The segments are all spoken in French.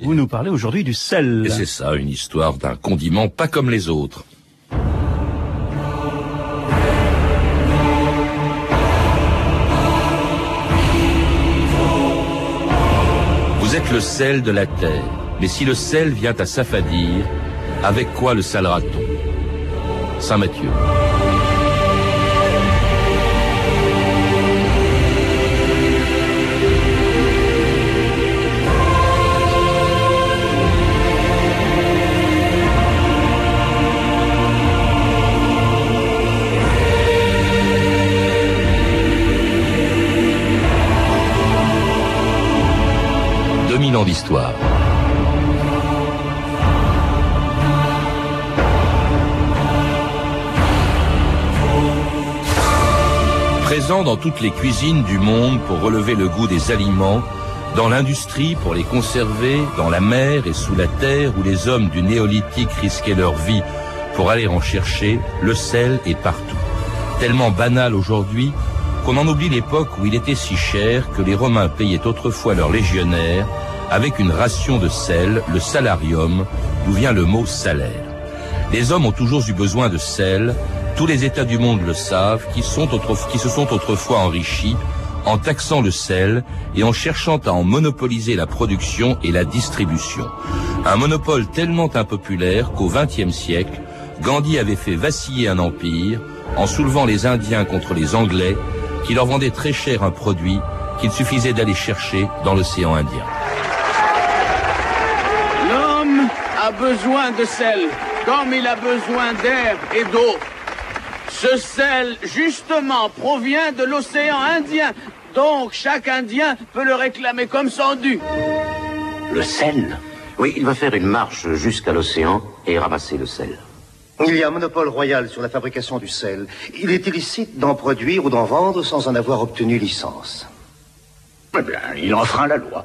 Vous nous parlez aujourd'hui du sel. Et c'est ça, une histoire d'un condiment pas comme les autres. Vous êtes le sel de la terre, mais si le sel vient à s'affadir, avec quoi le salera-t-on Saint Matthieu. Présent dans toutes les cuisines du monde pour relever le goût des aliments, dans l'industrie pour les conserver, dans la mer et sous la terre où les hommes du néolithique risquaient leur vie pour aller en chercher, le sel est partout. Tellement banal aujourd'hui qu'on en oublie l'époque où il était si cher que les Romains payaient autrefois leurs légionnaires avec une ration de sel, le salarium, d'où vient le mot salaire. Les hommes ont toujours eu besoin de sel, tous les États du monde le savent, qui, se sont autrefois enrichis en taxant le sel et en cherchant à en monopoliser la production et la distribution. Un monopole tellement impopulaire qu'au XXe siècle, Gandhi avait fait vaciller un empire en soulevant les Indiens contre les Anglais qui leur vendaient très cher un produit qu'il suffisait d'aller chercher dans l'océan Indien. A besoin de sel, comme il a besoin d'air et d'eau. Ce sel, justement, provient de l'océan Indien. Donc, chaque Indien peut le réclamer comme son dû. Le sel? Oui, il va faire une marche jusqu'à l'océan et ramasser le sel. Il y a un monopole royal sur la fabrication du sel. Il est illicite d'en produire ou d'en vendre sans en avoir obtenu licence. Eh bien, il enfreint la loi.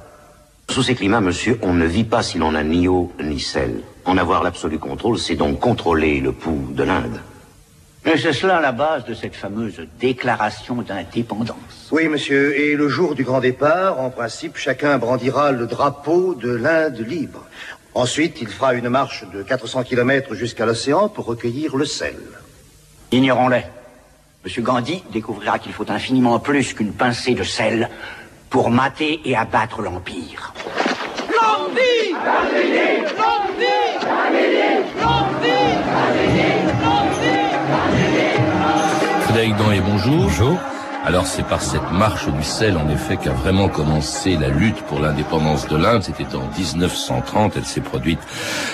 Sous ces climats, monsieur, on ne vit pas si l'on n'a ni eau ni sel. En avoir l'absolu contrôle, c'est donc contrôler le pouls de l'Inde. Mais c'est cela la base de cette fameuse déclaration d'indépendance. Oui, monsieur, et le jour du grand départ, en principe, chacun brandira le drapeau de l'Inde libre. Ensuite, il fera une marche de 400 km jusqu'à l'océan pour recueillir le sel. Ignorons-les. Monsieur Gandhi découvrira qu'il faut infiniment plus qu'une pincée de sel pour mater et abattre l'Empire. Gandhi Frédéric et bonjour. Bonjour. Alors c'est par cette marche du sel en effet qu'a vraiment commencé la lutte pour l'indépendance de l'Inde. C'était en 1930, elle s'est produite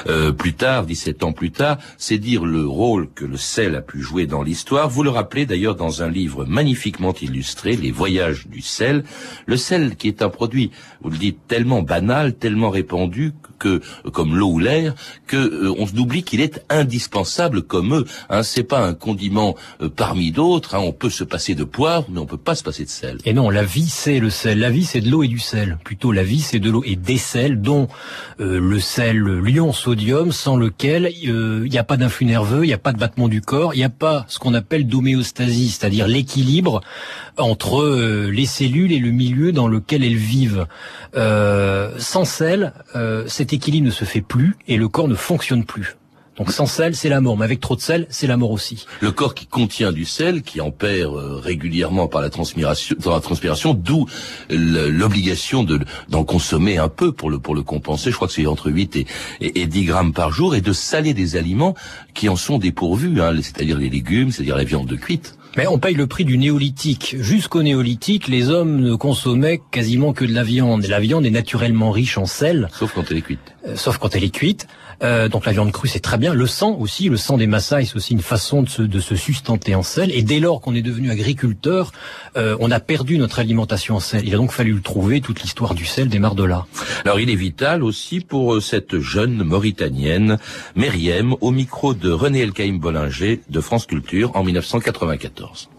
euh, plus tard, 17 ans plus tard. C'est dire le rôle que le sel a pu jouer dans l'histoire. Vous le rappelez d'ailleurs dans un livre magnifiquement illustré, Les voyages du sel. Le sel qui est un produit, vous le dites, tellement banal, tellement répandu que comme l'eau ou l'air, que euh, on oublie qu'il est indispensable comme eux. Hein, c'est pas un condiment euh, parmi d'autres. Hein, on peut se passer de poivre, on peut pas se passer de sel. Et non, la vie c'est le sel. La vie c'est de l'eau et du sel. Plutôt la vie c'est de l'eau et des sels, dont euh, le sel l'ion sodium, sans lequel il n'y a pas d'influx nerveux, il n'y a pas de battement du corps, il n'y a pas ce qu'on appelle d'homéostasie, c'est-à-dire l'équilibre entre les cellules et le milieu dans lequel elles vivent. sans sel, c'est équilibre ne se fait plus et le corps ne fonctionne plus. Donc sans sel, c'est la mort, mais avec trop de sel, c'est la mort aussi. Le corps qui contient du sel, qui en perd euh, régulièrement par la transpiration, dans la transpiration, d'où l'obligation de d'en consommer un peu pour le pour le compenser. Je crois que c'est entre 8 et, et, 10 grammes par jour, et de saler des aliments qui en sont dépourvus, hein, c'est-à-dire les légumes, c'est-à-dire la viande de cuite. Mais on paye le prix du néolithique. Jusqu'au néolithique, les hommes ne consommaient quasiment que de la viande. Et la viande est naturellement riche en sel. Sauf quand elle est cuite. Euh, sauf quand elle est cuite. Euh, donc la viande crue, c'est très bien. Le sang aussi, le sang des Maasai, c'est aussi une façon de se, de se sustenter en sel. Et dès lors qu'on est devenu agriculteur, euh, on a perdu notre alimentation en sel. Il a donc fallu le trouver. Toute l'histoire du sel démarre de là. Alors il est vital aussi pour euh, cette jeune Mauritanienne, Meriem, au micro de René Elkaïm Bollinger de France Culture en 1994.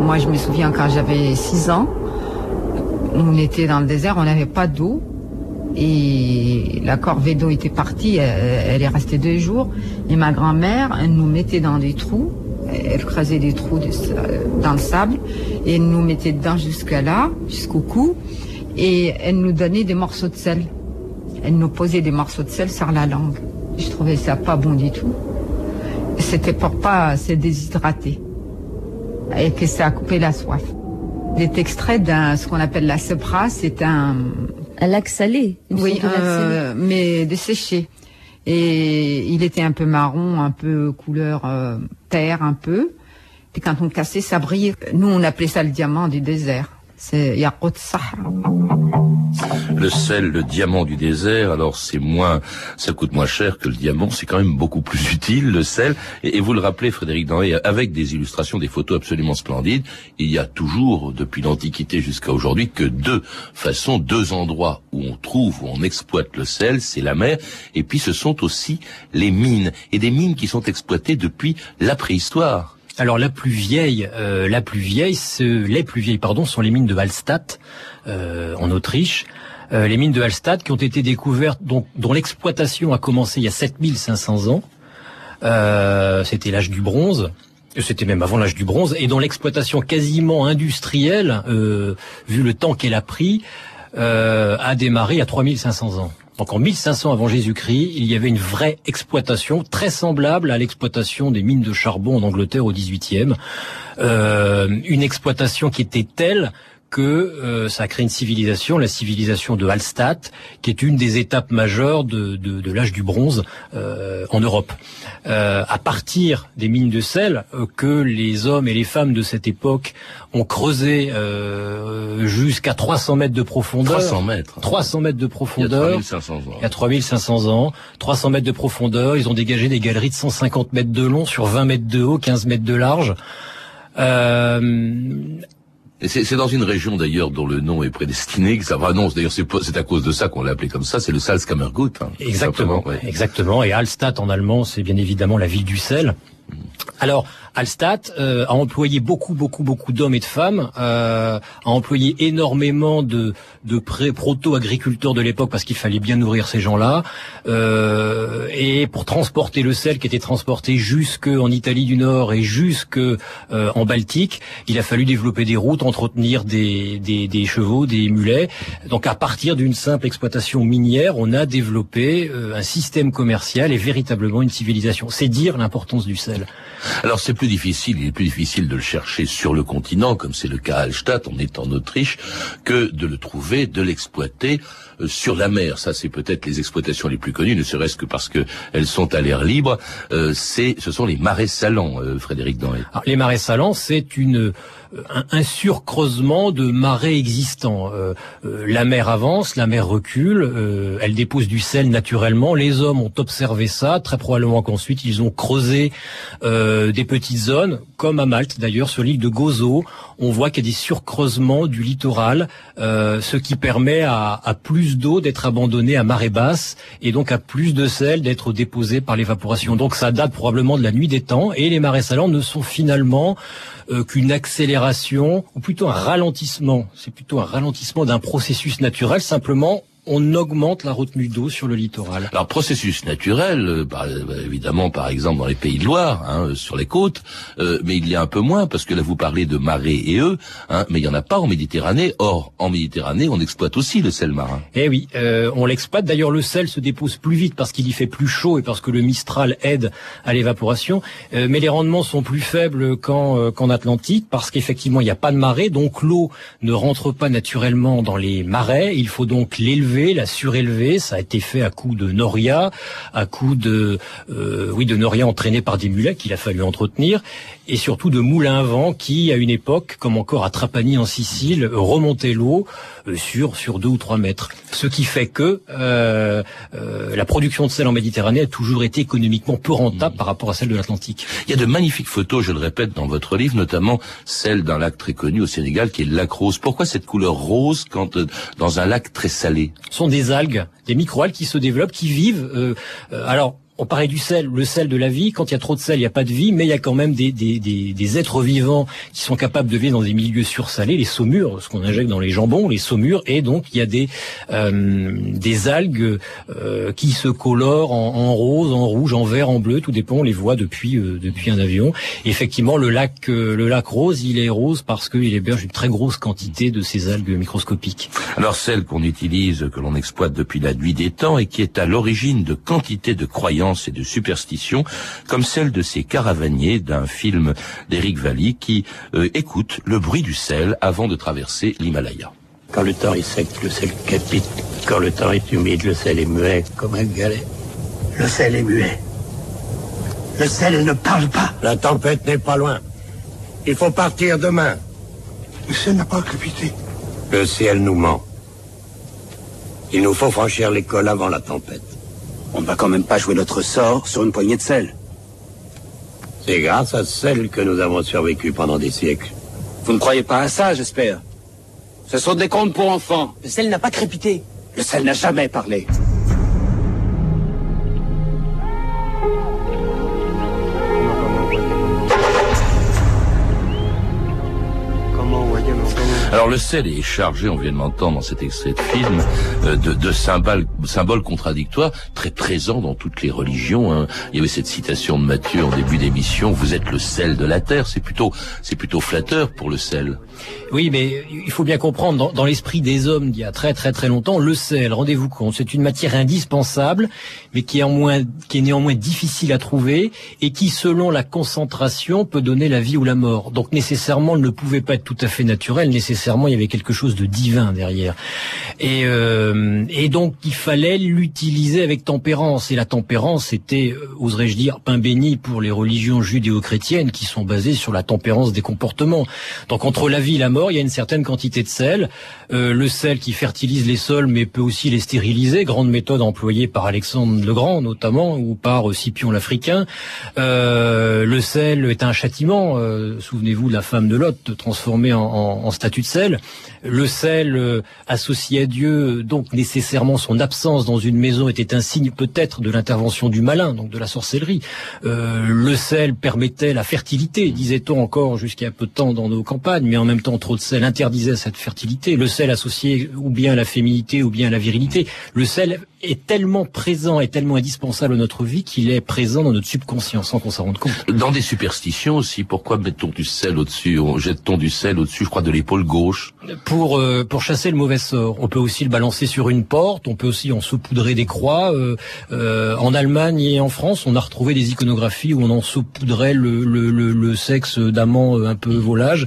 Moi, je me souviens quand j'avais 6 ans, on était dans le désert, on n'avait pas d'eau. Et la corvée d'eau était partie, elle, est restée deux jours. Et ma grand-mère, elle nous mettait dans des trous, elle creusait des trous dans le sable, et elle nous mettait dedans jusqu'à là, jusqu'au cou, et elle nous donnait des morceaux de sel. elle nous posait des morceaux de sel sur la langue. Je trouvais ça pas bon du tout. C'était pour pas se déshydrater et que ça a coupé la soif. Il est extrait d'un ce qu'on appelle la sepra, c'est un un lac salé. oui, euh, mais desséché. Et il était un peu marron, un peu couleur euh, terre, un peu. Et quand on cassait, ça brillait. Nous, on appelait ça le diamant du désert. C'est Sahara. Le sel, le diamant du désert, alors c'est moins, ça coûte moins cher que le diamant, c'est quand même beaucoup plus utile, le sel. Et, vous le rappelez, Frédéric Danré, avec des illustrations, des photos absolument splendides, il y a toujours, depuis l'Antiquité jusqu'à aujourd'hui, que deux façons, deux endroits où on trouve, où on exploite le sel, c'est la mer, et puis ce sont aussi les mines, et des mines qui sont exploitées depuis la préhistoire. Alors la plus vieille, euh, la plus vieille, les plus vieilles, pardon, sont les mines de Hallstatt euh, en Autriche. Euh, les mines de Hallstatt qui ont été découvertes, dont, dont l'exploitation a commencé il y a 7500 ans. C'était l'âge du bronze. C'était même avant l'âge du bronze, et dont l'exploitation quasiment industrielle, vu le temps qu'elle a pris, a démarré à 3500 ans. Donc en 1500 avant Jésus-Christ, il y avait une vraie exploitation très semblable à l'exploitation des mines de charbon en Angleterre au 18e. Euh, une exploitation qui était telle que euh, ça a créé une civilisation, la civilisation de Hallstatt, qui est une des étapes majeures de, de, de l'âge du bronze euh, en Europe. Euh, à partir des mines de sel euh, que les hommes et les femmes de cette époque ont creusé euh, jusqu'à 300 mètres de profondeur. 300 mètres. 300 mètres de profondeur. Il y a 3500 ans. Il y a 3500 ans. 300 mètres de profondeur. Ils ont dégagé des galeries de 150 mètres de long sur 20 mètres de haut, 15 mètres de large. Euh, c'est dans une région d'ailleurs dont le nom est prédestiné que ça va non d'ailleurs c'est à cause de ça qu'on l'a appelé comme ça c'est le Salzkammergut hein, exactement exactement. Et Hallstatt en allemand c'est bien évidemment la ville du sel. Alors Alstat euh, a employé beaucoup, beaucoup, beaucoup d'hommes et de femmes, euh, a employé énormément de, de proto-agriculteurs de l'époque parce qu'il fallait bien nourrir ces gens-là. Euh, et pour transporter le sel qui était transporté jusque en Italie du Nord et jusque euh, en Baltique, il a fallu développer des routes, entretenir des, des, des chevaux, des mulets. Donc à partir d'une simple exploitation minière, on a développé euh, un système commercial et véritablement une civilisation. C'est dire l'importance du sel. Alors c'est plus difficile, il est plus difficile de le chercher sur le continent, comme c'est le cas à Hallstatt, on est en Autriche, que de le trouver, de l'exploiter euh, sur la mer. Ça, c'est peut-être les exploitations les plus connues, ne serait-ce que parce que elles sont à l'air libre. Euh, c'est, ce sont les marais salants, euh, Frédéric Danré. les marais salants, c'est une un, surcreusement de marais existants. la mer avance, la mer recule, elle dépose du sel naturellement. Les hommes ont observé ça, très probablement qu'ensuite ils ont creusé des petites zones, comme à Malte d'ailleurs, sur l'île de Gozo. On voit qu'il y a des surcreusements du littoral, ce qui permet à, à plus d'eau d'être abandonnée à marée basse et donc à plus de sel d'être déposé par l'évaporation. Donc ça date probablement de la nuit des temps et les marais salants ne sont finalement euh, qu'une accélération ou plutôt un ralentissement. C'est plutôt un ralentissement d'un processus naturel simplement on augmente la retenue d'eau sur le littoral. Alors processus naturel, euh, bah, évidemment par exemple dans les Pays de Loire, hein, sur les côtes, euh, mais il y a un peu moins parce que là vous parlez de marée et eux, hein, mais il y en a pas en Méditerranée. Or en Méditerranée on exploite aussi le sel marin. Eh oui, euh, on l'exploite. D'ailleurs le sel se dépose plus vite parce qu'il y fait plus chaud et parce que le Mistral aide à l'évaporation. mais les rendements sont plus faibles qu'en qu'en Atlantique parce qu'effectivement il n'y a pas de marée, donc l'eau ne rentre pas naturellement dans les marais. Il faut donc l'élever la surélever. Ça a été fait à coup de noria, à coup de euh, oui de noria entraîné par des mulets qu'il a fallu entretenir, et surtout de moulins à vent qui, à une époque, comme encore à Trapani en Sicile, remontaient l'eau euh, sur sur deux ou trois mètres. Ce qui fait que euh, la production de sel en Méditerranée a toujours été économiquement peu rentable par rapport à celle de l'Atlantique. Il y a de magnifiques photos, je le répète, dans votre livre, notamment celle d'un lac très connu au Sénégal qui est le lac rose. Pourquoi cette couleur rose quand dans un lac très salé? Sont des algues, des microalgues qui se développent, qui vivent. Euh, euh, alors on parlait du sel, le sel de la vie. Quand il y a trop de sel, il n'y a pas de vie, mais il y a quand même des, des, des, êtres vivants qui sont capables de vivre dans des milieux sursalés, les saumures, ce qu'on injecte dans les jambons, les saumures, et donc il y a des euh, des algues euh, qui se colorent en, rose, en rouge, en vert, en bleu, tout dépend. On les voit depuis euh, depuis un avion. Effectivement, le lac le lac rose, il est rose parce qu'il héberge une très grosse quantité de ces algues microscopiques. Alors celle qu'on utilise, que l'on exploite depuis la nuit des temps et qui est à l'origine de quantité de croyances et de superstitions, comme celle de ces caravaniers d'un film d'Éric Valli qui euh, écoutent le bruit du sel avant de traverser l'Himalaya. Quand le temps est sec, le sel capite. Quand le temps est humide, le sel est muet comme un galet. Le sel est muet. Le sel ne parle pas. La tempête n'est pas loin. Il faut partir demain. Le sel n'a pas crépité. Le ciel nous ment. Il nous faut franchir l'école avant la tempête. On ne va quand même pas jouer notre sort sur une poignée de sel. C'est grâce à celle que nous avons survécu pendant des siècles. Vous ne croyez pas à ça, j'espère Ce sont des contes pour enfants. Le sel n'a pas crépité. Le sel n'a jamais parlé. Alors le sel est chargé, on vient de l'entendre dans cet extrait de film, euh, de, de symboles, symboles, contradictoires très présents dans toutes les religions. Hein. Il y avait cette citation de Matthieu en début d'émission "Vous êtes le sel de la terre". C'est plutôt, c'est plutôt flatteur pour le sel. Oui, mais il faut bien comprendre dans, dans l'esprit des hommes d'il y a très très très longtemps, le sel. Rendez-vous compte, c'est une matière indispensable, mais qui est en moins, qui est néanmoins difficile à trouver et qui, selon la concentration, peut donner la vie ou la mort. Donc nécessairement, ne pouvait pas être tout à fait naturelle. Nécessairement nécessairement il y avait quelque chose de divin derrière. Et, euh, donc il fallait l'utiliser avec tempérance. Et la tempérance était, euh, oserais-je dire, pain béni pour les religions judéo-chrétiennes qui sont basées sur la tempérance des comportements. Donc entre la vie et la mort, il y a une certaine quantité de sel. Euh, le sel qui fertilise les sols mais peut aussi les stériliser. Grande méthode employée par Alexandre le Grand notamment ou par Scipion l'Africain. Le sel est un châtiment. Souvenez-vous de la femme de Lot transformée en, en, en statue de Le sel euh, associé à Dieu, donc nécessairement son absence dans une maison était un signe peut-être de l'intervention du malin, donc de la sorcellerie. Euh, le sel permettait la fertilité, disait-on encore jusqu'à peu de temps dans nos campagnes, mais en même temps trop de sel interdisait cette fertilité. Le sel associé ou bien à la féminité ou bien à la virilité. Le sel est tellement présent et tellement indispensable à notre vie qu'il est présent dans notre subconscient sans qu'on s'en rende compte. Dans des superstitions aussi, pourquoi mettons du sel au-dessus, jette-t-on du sel au-dessus, je crois, de l'épaule gauche? Pour euh, pour chasser le mauvais sort. On peut aussi le balancer sur une porte, on peut aussi en saupoudrer des croix. Euh, euh, en Allemagne et en France, on a retrouvé des iconographies où on en saupoudrait le, le, le, le sexe d'amants un peu volage.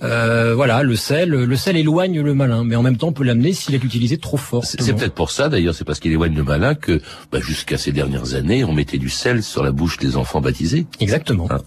voilà, le sel, le sel éloigne le malin, mais en même temps on peut l'amener s'il est utilisé trop fort. C'est peut-être pour ça d'ailleurs, c'est parce qu'il éloigne le malin que bah, jusqu'à ces dernières années, on mettait du sel sur la bouche des enfants baptisés. Exactement. Hein.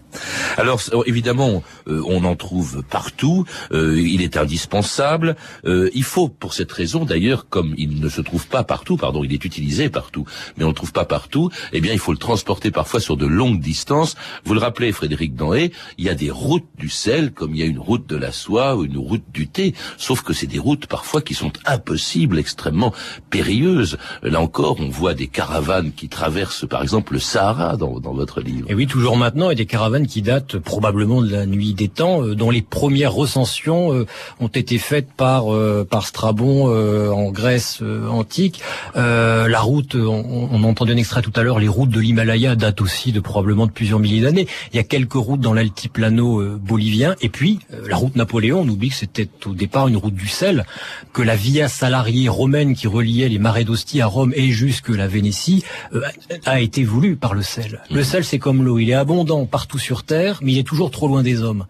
Alors évidemment, euh, on en trouve partout. Euh, il est indispensable. Euh, il faut, pour cette raison d'ailleurs, comme il ne se trouve pas partout, pardon, il est utilisé partout, mais on ne le trouve pas partout. Eh bien, il faut le transporter parfois sur de longues distances. Vous le rappelez, Frédéric Danhé, il y a des routes du sel, comme il y a une route de la soie ou une route du thé. Sauf que c'est des routes parfois qui sont impossibles, extrêmement périlleuses. Là encore, on voit des caravanes qui traversent, par exemple, le Sahara dans, dans votre livre. Et oui, toujours maintenant, et des caravanes qui datent probablement de la nuit des temps, euh, dont les premières recensions euh, ont été faites par euh, par Strabon en Grèce antique. la route, on, on entendait un extrait tout à l'heure, les routes de l'Himalaya datent aussi de probablement de plusieurs milliers d'années. Il y a quelques routes dans l'altiplano bolivien, et puis la route Napoléon. On oublie que c'était au départ une route du sel, que la Via Salariée romaine qui reliait les marais d'Ostie à Rome et jusque la Vénétie euh, a été voulu par le sel. Le mhm. sel, c'est comme l'eau. Il est abondant partout sur Terre, mais il est toujours trop loin des hommes.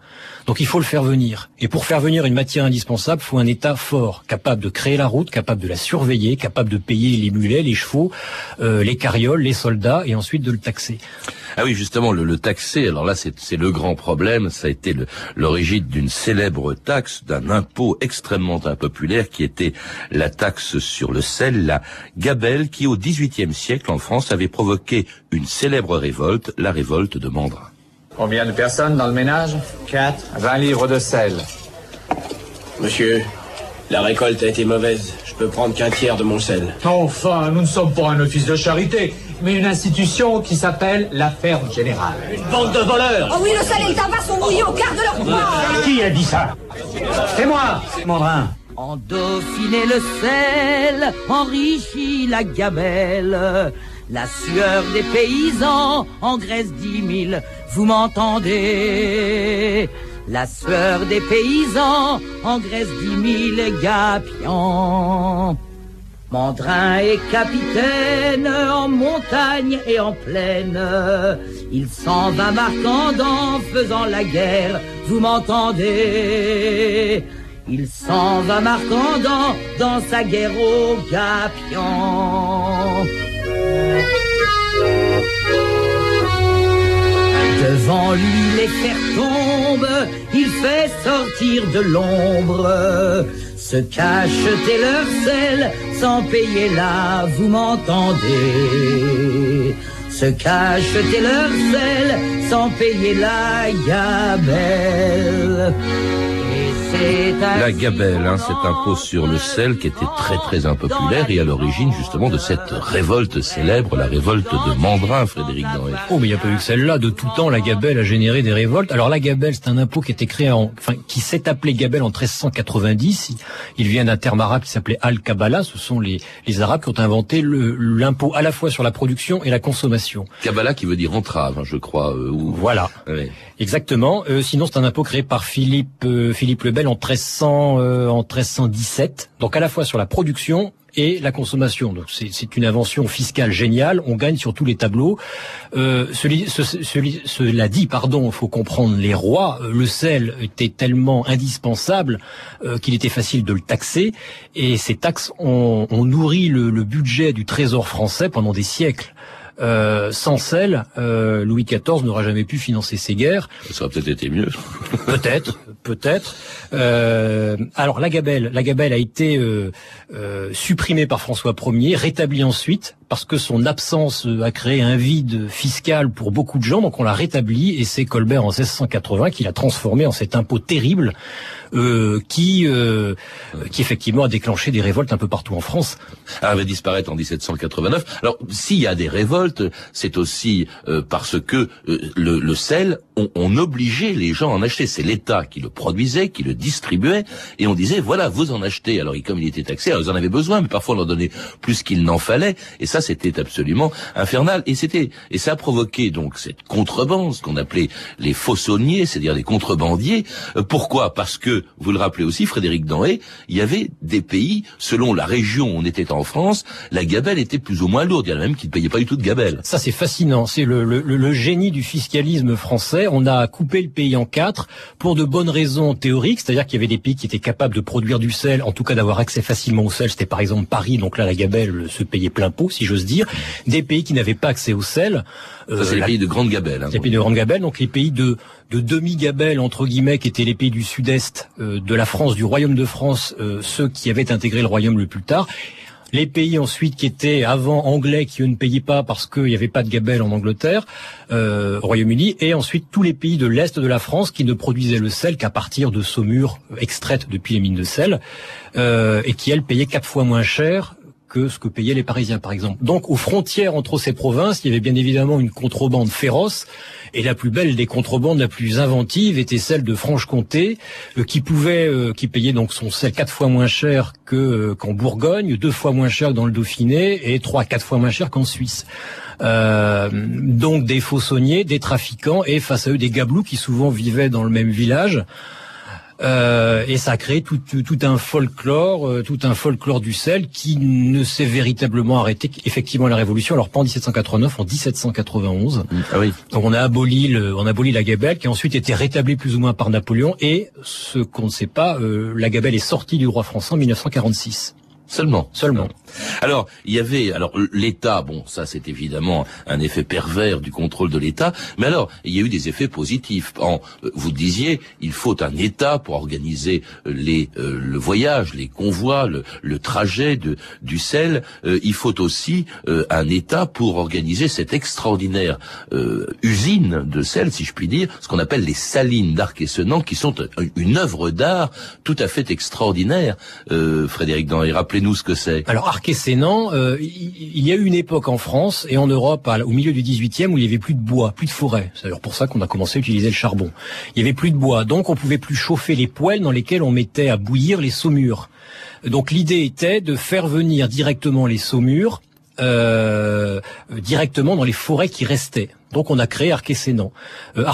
Donc il faut le faire venir. Et pour faire venir une matière indispensable, il faut un État fort, capable de créer la route, capable de la surveiller, capable de payer les mulets, les chevaux, euh, les carrioles, les soldats, et ensuite de le taxer. Ah oui, justement, le, le taxer, alors là, c'est le grand problème. Ça a été l'origine d'une célèbre taxe, d'un impôt extrêmement impopulaire qui était la taxe sur le sel, la qui au XVIIIe siècle en France avait provoqué une célèbre révolte, la révolte de Mandrin. Combien de personnes dans le ménage? Quatre. 20 livres de sel. Monsieur, La récolte a été mauvaise. Je peux prendre qu'un tiers de mon sel. Enfin, nous ne sommes pas un office de charité, mais une institution qui s'appelle la ferme générale. Une bande de voleurs Oh oui, le sel et le tabac sont mouillés au quart de leur poids Qui a dit ça? C'est moi, Mandrin. En Dauphiné le sel enrichit la gamelle. La sueur des paysans engraisse dix mille, vous m'entendez? La sueur des paysans engraisse dix mille gapions. Mandrin est capitaine en montagne et en plaine. Il s'en va marquandant, faisant la guerre, vous m'entendez? Il s'en va marquandant dans sa guerre au Gapion. Devant lui les fers tombent, il fait sortir de l'ombre. Se cache leur sel sans payer là, vous m'entendez Se cache leur sel sans payer la gabelle. La gabelle, hein, cet impôt sur le sel qui était très très impopulaire et à l'origine justement de cette révolte célèbre, la révolte de Mandrin, Frédéric Doré. Oh, mais il n'y a pas eu que celle-là. De tout temps, la gabelle a généré des révoltes. Alors la gabelle, c'est un impôt qui était créé en, enfin, qui s'est appelé gabelle en 1390. Il vient d'un terme arabe qui s'appelait al-Kabbalah. Ce sont les, les Arabes qui ont inventé l'impôt à la fois sur la production et la consommation. Kabbalah qui veut dire entrave, hein, je crois. Euh, ou... Voilà. Exactement. Euh, sinon, c'est un impôt créé par Philippe euh, Philippe le Bel en 1300 euh, en 1317. Donc à la fois sur la production et la consommation. Donc c'est une invention fiscale géniale. On gagne sur tous les tableaux. Euh, cela dit, pardon, faut comprendre les rois. Euh, le sel était tellement indispensable euh, qu'il était facile de le taxer. Et ces taxes ont, nourri le budget du trésor français pendant des siècles. Euh, sans sel, euh, Louis XIV n'aura jamais pu financer ses guerres. Ça aurait peut-être été mieux. peut-être, peut-être. Euh, alors la gabelle, la gabelle a été supprimée par François Ier, rétablie ensuite parce que son absence a créé un vide fiscal pour beaucoup de gens, donc on l'a rétabli et c'est Colbert en 1680 qui l'a transformé en cet impôt terrible euh, qui, euh, qui effectivement a déclenché des révoltes un peu partout en France. Elle va disparaître en 1789. Alors s'il y a des révoltes, c'est aussi euh, parce que euh, le, le, sel, on, on, obligeait les gens à en acheter. C'est l'État qui le produisait, qui le distribuait, et on disait voilà, vous en achetez. Alors comme il était taxé, alors ils en avaient besoin, mais parfois on leur donnait plus qu'il n'en fallait, et ça c'était absolument infernal. Et c'était et ça a provoqué donc cette contrebande, ce qu'on appelait les faussonniers, c'est-à-dire des contrebandiers. pourquoi? Parce que vous le rappelez aussi, Frédéric Danré, il y avait des pays, selon la région où on était en France, la gabelle était plus ou moins lourde. Il y en a même qui ne payaient pas du tout de gabelle. Ça, c'est fascinant. C'est le, génie du fiscalisme français. On a coupé le pays en quatre pour de bonnes raisons théoriques, c'est-à-dire qu'il y avait des pays qui étaient capables de produire du sel, en tout cas d'avoir accès facilement au sel. C'était par exemple Paris, donc là, la gabelle se payait plein pot, j'ose dire. Des pays qui n'avaient pas accès au sel. Ça, c'est les pays de grande gabelle. Hein, les pays de grande gabelle, donc les pays de de demi-gabelle entre guillemets qui étaient les pays du sud-est euh, de la France, du royaume de France, euh, ceux qui avaient intégré le royaume le plus tard. Les pays ensuite qui étaient avant anglais, qui eux ne payaient pas parce qu'il n'y avait pas de gabelle en Angleterre, euh, au Royaume-Uni, et ensuite tous les pays de l'est de la France qui ne produisaient le sel qu'à partir de saumures extraites depuis les mines de sel, euh, et qui elles payaient quatre fois moins cher que ce que payaient les Parisiens, par exemple. Donc, aux frontières entre ces provinces, il y avait bien évidemment une contrebande féroce, et la plus belle des contrebandes, la plus inventive, était celle de Franche-Comté, euh, qui pouvait, euh, qui payait donc son sel quatre fois moins cher que euh, qu'en Bourgogne, deux fois moins cher dans le Dauphiné, et trois, quatre fois moins cher qu'en Suisse. Euh, donc des faussonniers, des trafiquants, et face à eux des gablous qui souvent vivaient dans le même village. Euh, et ça a créé tout, tout, un folklore, euh, tout un folklore du sel qui ne s'est véritablement arrêté effectivement la Révolution. Alors pas en 1789, en 1791. Ah oui. Donc on a aboli, le, on a aboli la gabelle qui a ensuite été rétablie plus ou moins par Napoléon. Et ce qu'on ne sait pas, euh, la gabelle est sortie du roi français en 1946. Seulement. Seulement. Alors, il y avait, alors l'État, bon, ça c'est évidemment un effet pervers du contrôle de l'État, mais alors il y a eu des effets positifs. En, euh, vous disiez, il faut un État pour organiser euh, les, euh, le voyage, les convois, le, trajet de, du sel. il faut aussi un État pour organiser cette extraordinaire usine de sel, si je puis dire, ce qu'on appelle les salines d'Arc-et-Senans, qui sont une œuvre d'art tout à fait extraordinaire. Frédéric Dan, rappelez-nous ce que c'est. Arc-et-Sénan, euh, il y a eu une époque en France et en Europe, au milieu du 18e, où il y avait plus de bois, plus de forêt. C'est d'ailleurs pour ça qu'on a commencé à utiliser le charbon. Il y avait plus de bois, donc on pouvait plus chauffer les poêles dans lesquels on mettait à bouillir les saumures. Donc l'idée était de faire venir directement les saumures euh, directement dans les forêts qui restaient. Donc on a créé Arquessénan. Euh,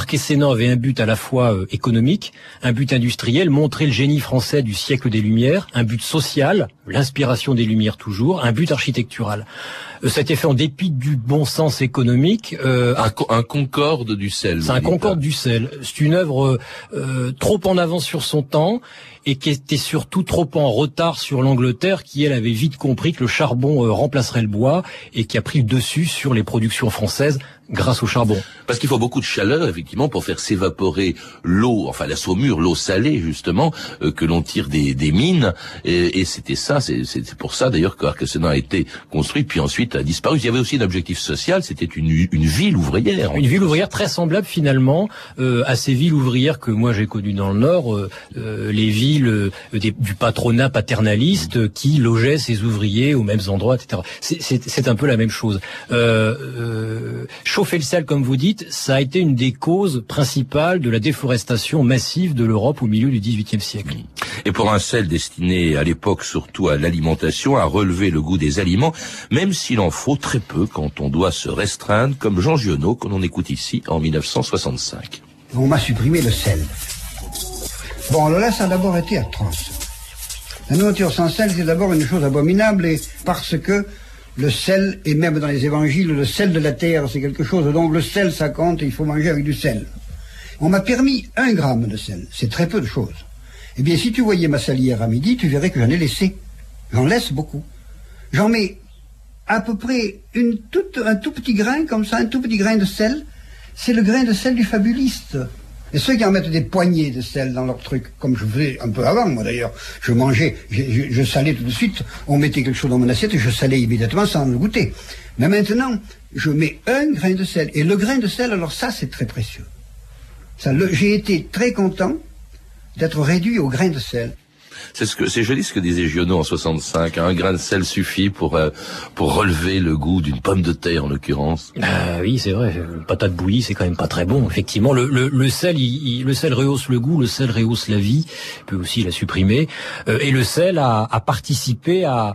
avait un but à la fois euh, économique, un but industriel, montrer le génie français du siècle des Lumières, un but social, l'inspiration des Lumières toujours, un but architectural. Euh, ça a été fait en dépit du bon sens économique. Euh, un, un, concorde du sel. C'est un concorde du sel. C'est une œuvre euh, trop en avance sur son temps et qui était surtout trop en retard sur l'Angleterre, qui elle avait vite compris que le charbon euh, remplacerait le bois et qui a pris le dessus sur les productions françaises grâce au charbon. Parce qu'il faut beaucoup de chaleur, effectivement, pour faire s'évaporer l'eau, enfin la saumure, l'eau salée, justement, euh, que l'on tire des, des mines. Et, et c'était ça, c'est pour ça d'ailleurs qu'Arquesenan a été construit, puis ensuite a disparu. Il y avait aussi un objectif social, c'était une, une ville ouvrière. Une ville ouvrière très semblable finalement euh, à ces villes ouvrières que moi j'ai connues dans le Nord, euh, euh les villes euh, des, du patronat paternaliste qui logeaient ses ouvriers aux mêmes endroits, etc. C'est un peu la même chose. Chauffer le sel, comme vous dites, ça a été une des causes principales de la déforestation massive de l'Europe au milieu du XVIIIe siècle. Et pour un sel destiné à l'époque surtout à l'alimentation, à relever le goût des aliments, même s'il en faut très peu quand on doit se restreindre, comme Jean Giono, que l'on écoute ici en 1965. On m'a supprimé le sel. Bon, alors là, ça a d'abord été atroce. La nourriture sans sel, c'est d'abord une chose abominable, et parce que le sel, et même dans les évangiles, le sel de la terre, c'est quelque chose. Donc le sel, ça compte il faut manger avec du sel. On m'a permis un gramme de sel. C'est très peu de choses. Eh bien, si tu voyais ma salière à midi, tu verrais que j'en ai laissé. J'en laisse beaucoup. J'en mets à peu près un tout petit grain, comme ça, un tout petit grain de sel. C'est le grain de sel du fabuliste. Et ceux qui en mettent des poignées de sel dans leur truc, comme je faisais un peu avant, moi d'ailleurs, je mangeais, je, salais tout de suite, on mettait quelque chose dans mon assiette et je salais immédiatement sans le goûter. Mais maintenant, je mets un grain de sel. Et le grain de sel, alors ça, c'est très précieux. J'ai été très content d'être réduit au grain de sel. C'est ce que c'est joli ce que disait Giono en 65. Un grain de sel suffit pour euh, pour relever le goût d'une pomme de terre en l'occurrence. Ah oui, c'est vrai. Une patate bouillie, c'est quand même pas très bon. Effectivement, le, le, le sel, il, le sel rehausse le goût, le sel rehausse la vie, peut aussi la supprimer. Euh, et le sel a, a participé à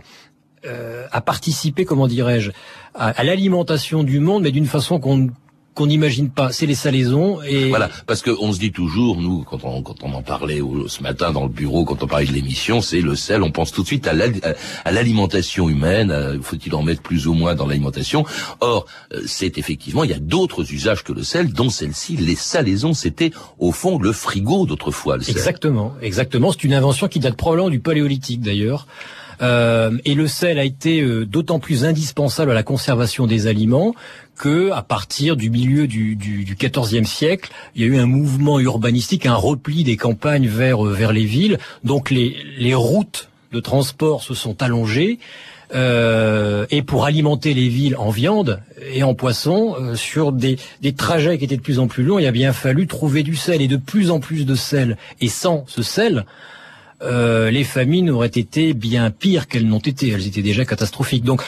euh, a participé, comment dirais-je, à, à l'alimentation du monde, mais d'une façon qu'on qu'on n'imagine pas. C'est les salaisons et voilà parce que on se dit toujours nous quand on quand on en parlait ce matin dans le bureau quand on parlait de l'émission, c'est le sel. On pense tout de suite à l'alimentation humaine. Faut-il en mettre plus ou moins dans l'alimentation? Or, euh, c'est effectivement il y a d'autres usages que le sel, dont celle-ci. Les salaisons, c'était au fond le frigo d'autrefois. Exactement, exactement. C'est une invention qui date probablement du paléolithique d'ailleurs. Euh, et le sel a été euh, d'autant plus indispensable à la conservation des aliments que à partir du milieu du, du, du XIVe siècle, il y a eu un mouvement urbanistique, un repli des campagnes vers euh, vers les villes. Donc les, les routes de transport se sont allongées. Euh, et pour alimenter les villes en viande et en poisson euh, sur des, des trajets qui étaient de plus en plus longs, il a bien fallu trouver du sel et de plus en plus de sel. Et sans ce sel, euh, les famines auraient été bien pires qu'elles n'ont été. Elles étaient déjà catastrophiques. Donc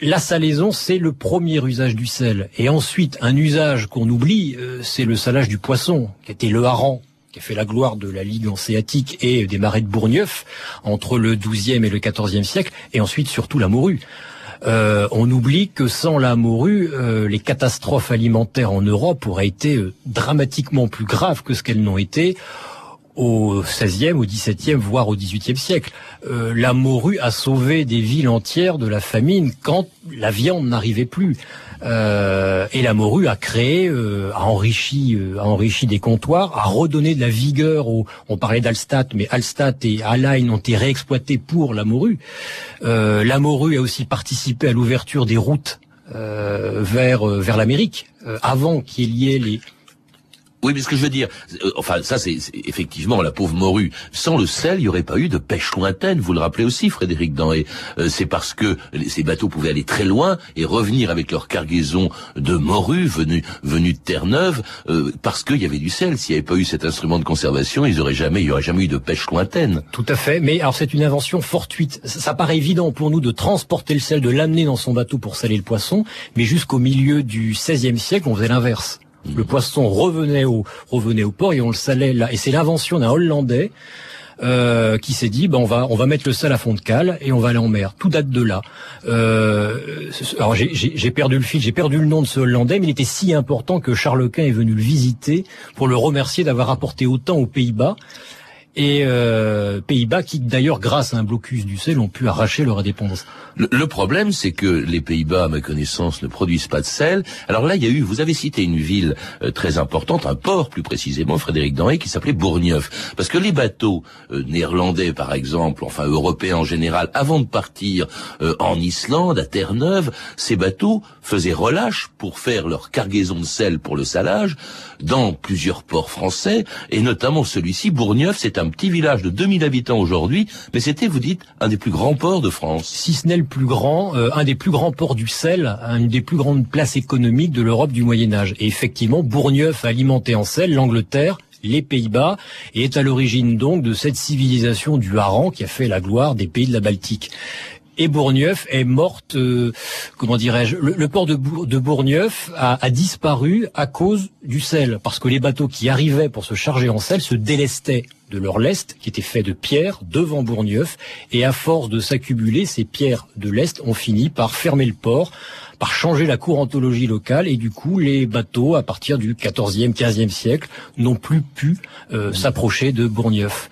la salaison, c'est le premier usage du sel. Et ensuite, un usage qu'on oublie, euh, c'est le salage du poisson, qui était le hareng, qui a fait la gloire de la Ligue hanséatique et des marais de Bourgneuf entre le XIIe et le XIVe siècle, et ensuite surtout la morue. Euh, on oublie que sans la morue, euh, les catastrophes alimentaires en Europe auraient été dramatiquement plus graves que ce qu'elles n'ont été au 16e, au 17e, voire au 18e siècle. Euh, la morue a sauvé des villes entières de la famine quand la viande n'arrivait plus. Euh, et la morue a créé, euh, a enrichi, euh, a enrichi des comptoirs, a redonné de la vigueur. Au, on parlait d'Alstat, mais Alstat et Alain ont été réexploités pour la morue. Euh, la morue a aussi participé à l'ouverture des routes euh, vers vers l'Amérique avant qu'il y ait les oui, mais ce que je veux dire, euh, enfin ça c'est effectivement la pauvre morue. Sans le sel, il n'y aurait pas eu de pêche lointaine. Vous le rappelez aussi, Frédéric Danhé. Euh, c'est parce que ces bateaux pouvaient aller très loin et revenir avec leur cargaison de morue venue de Terre-Neuve, euh, parce qu'il y avait du sel. S'il n'y avait pas eu cet instrument de conservation, il n'y aurait jamais eu de pêche lointaine. Tout à fait. Mais alors c'est une invention fortuite. Ça, paraît évident pour nous de transporter le sel, de l'amener dans son bateau pour saler le poisson, mais jusqu'au milieu du XVIe siècle, on faisait l'inverse. Le poisson revenait au, revenait au port et on le salait là. Et c'est l'invention d'un Hollandais euh, qui s'est dit, ben on va on va mettre le sel à fond de cale et on va aller en mer. Tout date de là. Euh, alors j'ai perdu le fil, j'ai perdu le nom de ce Hollandais, mais il était si important que Charles Quint est venu le visiter pour le remercier d'avoir apporté autant aux Pays-Bas et euh, Pays-Bas qui d'ailleurs grâce à un blocus du sel ont pu arracher leur indépendance. Le, problème c'est que les Pays-Bas à ma connaissance ne produisent pas de sel. Alors là il y a eu, vous avez cité une ville euh, très importante, un port plus précisément, Frédéric Danré, qui s'appelait Bourgneuf. Parce que les bateaux euh, néerlandais par exemple, enfin européens en général, avant de partir en Islande, à Terre-Neuve, ces bateaux faisaient relâche pour faire leur cargaison de sel pour le salage dans plusieurs ports français, et notamment celui-ci, Bourgneuf, c'est un petit village de 2000 habitants aujourd'hui, mais c'était, vous dites, un des plus grands ports de France. Si ce n'est le plus grand, euh, un des plus grands ports du sel, une des plus grandes places économiques de l'Europe du Moyen Âge. Et effectivement, Bourgneuf alimenté en sel l'Angleterre, les Pays-Bas, et est à l'origine donc de cette civilisation du hareng qui a fait la gloire des pays de la Baltique et Bourgneuf est morte, euh, comment dirais-je, le, port de, Bourgneuf a, disparu à cause du sel, parce que les bateaux qui arrivaient pour se charger en sel se délestaient de leur lest, qui était fait de pierres, devant Bourgneuf, et à force de s'accumuler, ces pierres de l'est ont fini par fermer le port, par changer la courantologie locale, et du coup, les bateaux, à partir du 14e, 15e siècle, n'ont plus pu euh, s'approcher de Bourgneuf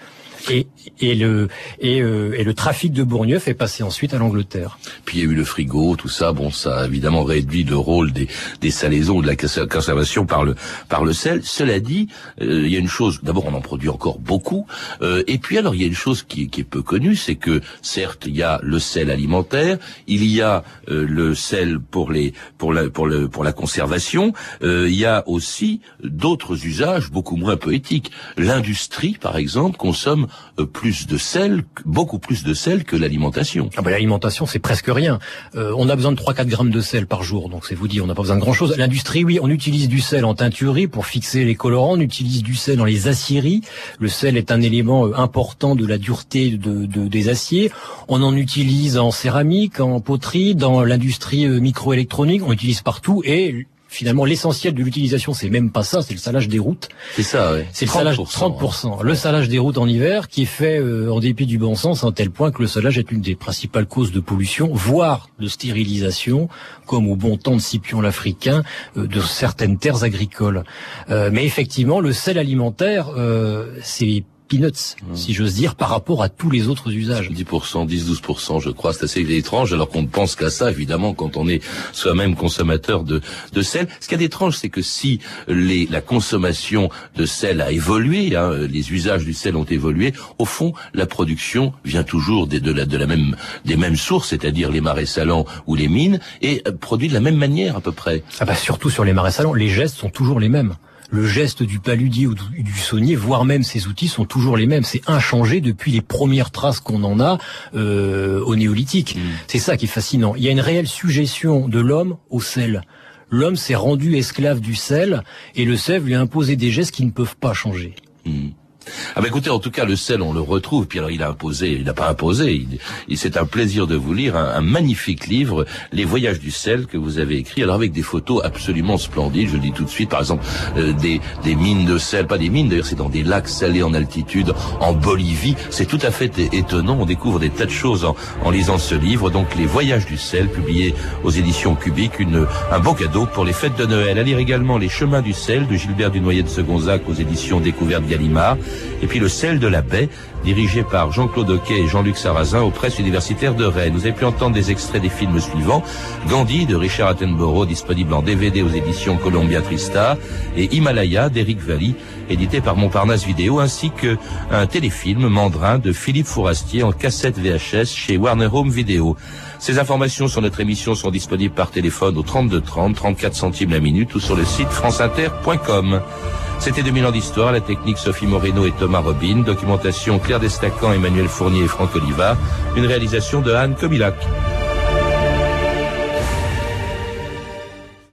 et, et le et, euh, et, le trafic de Bourgneuf est passé ensuite à l'Angleterre. Puis il y a eu le frigo, tout ça. Bon, ça a évidemment réduit le rôle des, des salaisons de la conservation par le par le sel. Cela dit, euh, il y a une chose. D'abord, on en produit encore beaucoup. Euh, et puis alors, il y a une chose qui, qui est peu connue, c'est que certes, il y a le sel alimentaire, il y a euh, le sel pour les pour la pour pour la conservation. il y a aussi d'autres usages beaucoup moins poétiques. L'industrie, par exemple, consomme euh, plus de sel, beaucoup plus de sel que l'alimentation. Ah bah, l'alimentation, c'est presque rien. Euh, on a besoin de 3-4 grammes de sel par jour, donc c'est vous dire, on n'a pas besoin de grand-chose. L'industrie, oui, on utilise du sel en teinturerie pour fixer les colorants, on utilise du sel dans les aciéries. Le sel est un élément euh, important de la dureté de, de, des aciers. On en utilise en céramique, en poterie, dans l'industrie microélectronique, on utilise partout et finalement l'essentiel de l'utilisation c'est même pas ça, c'est le salage des routes. C'est ça, ouais. C'est le salage 30%. Le salage des routes en hiver qui est fait euh, en dépit du bon sens à un tel point que le salage est une des principales causes de pollution, voire de stérilisation, comme au bon temps de Scipion l'Africain, euh, de certaines terres agricoles. Euh, mais effectivement, le sel alimentaire, c'est peanuts, mmh. si j'ose dire, par rapport à tous les autres usages. 10%, 10-12%, je crois, c'est assez étrange, alors qu'on ne pense qu'à ça, évidemment, quand on est soi-même consommateur de, de sel. Ce qui est étrange, c'est que si les, la consommation de sel a évolué, hein, les usages du sel ont évolué, au fond, la production vient toujours des, de, la, de la même, des mêmes sources, c'est-à-dire les marais salants ou les mines, et euh, produit de la même manière à peu près. Ah bah surtout sur les marais salants, les gestes sont toujours les mêmes le geste du paludier ou du saunier, voire même ses outils, sont toujours les mêmes. C'est inchangé depuis les premières traces qu'on en a euh, au néolithique. Mm. C'est ça qui est fascinant. Il y a une réelle suggestion de l'homme au sel. L'homme s'est rendu esclave du sel et le sel lui a imposé des gestes qui ne peuvent pas changer. Mm. Ah bah écoutez, en tout cas, le sel, on le retrouve. Puis alors, il a imposé, il n'a pas imposé. Il, c'est un plaisir de vous lire un, magnifique livre, Les Voyages du sel, que vous avez écrit. Alors avec des photos absolument splendides. Je le dis tout de suite. Par exemple, euh, des, des mines de sel, pas des mines d'ailleurs, c'est dans des lacs salés en altitude, en Bolivie. C'est tout à fait étonnant. On découvre des tas de choses en, en, lisant ce livre. Donc, Les Voyages du sel, publié aux éditions Cubiques, une, un beau cadeau pour les fêtes de Noël. À lire également Les Chemins du sel de Gilbert Dunoyer de Segonzac aux éditions Découverte Gallimard. Et puis Le sel de la baie, dirigé par Jean-Claude Oquet et Jean-Luc Sarrazin aux presses universitaires de Rennes. Vous avez pu entendre des extraits des films suivants. Gandhi de Richard Attenborough, disponible en DVD aux éditions Columbia Trista, et Himalaya d'Eric Valli, édité par Montparnasse Vidéo, ainsi que un téléfilm Mandrin de Philippe Fourastier en cassette VHS chez Warner Home Video. Ces informations sur notre émission sont disponibles par téléphone au 32 30, 34 centimes la minute ou sur le site franceinter.com. C'était 2000 ans d'histoire, la technique Sophie Moreno et Thomas Robin, documentation Claire Destacan, Emmanuel Fournier et Franck Oliva, une réalisation de Anne Comilac.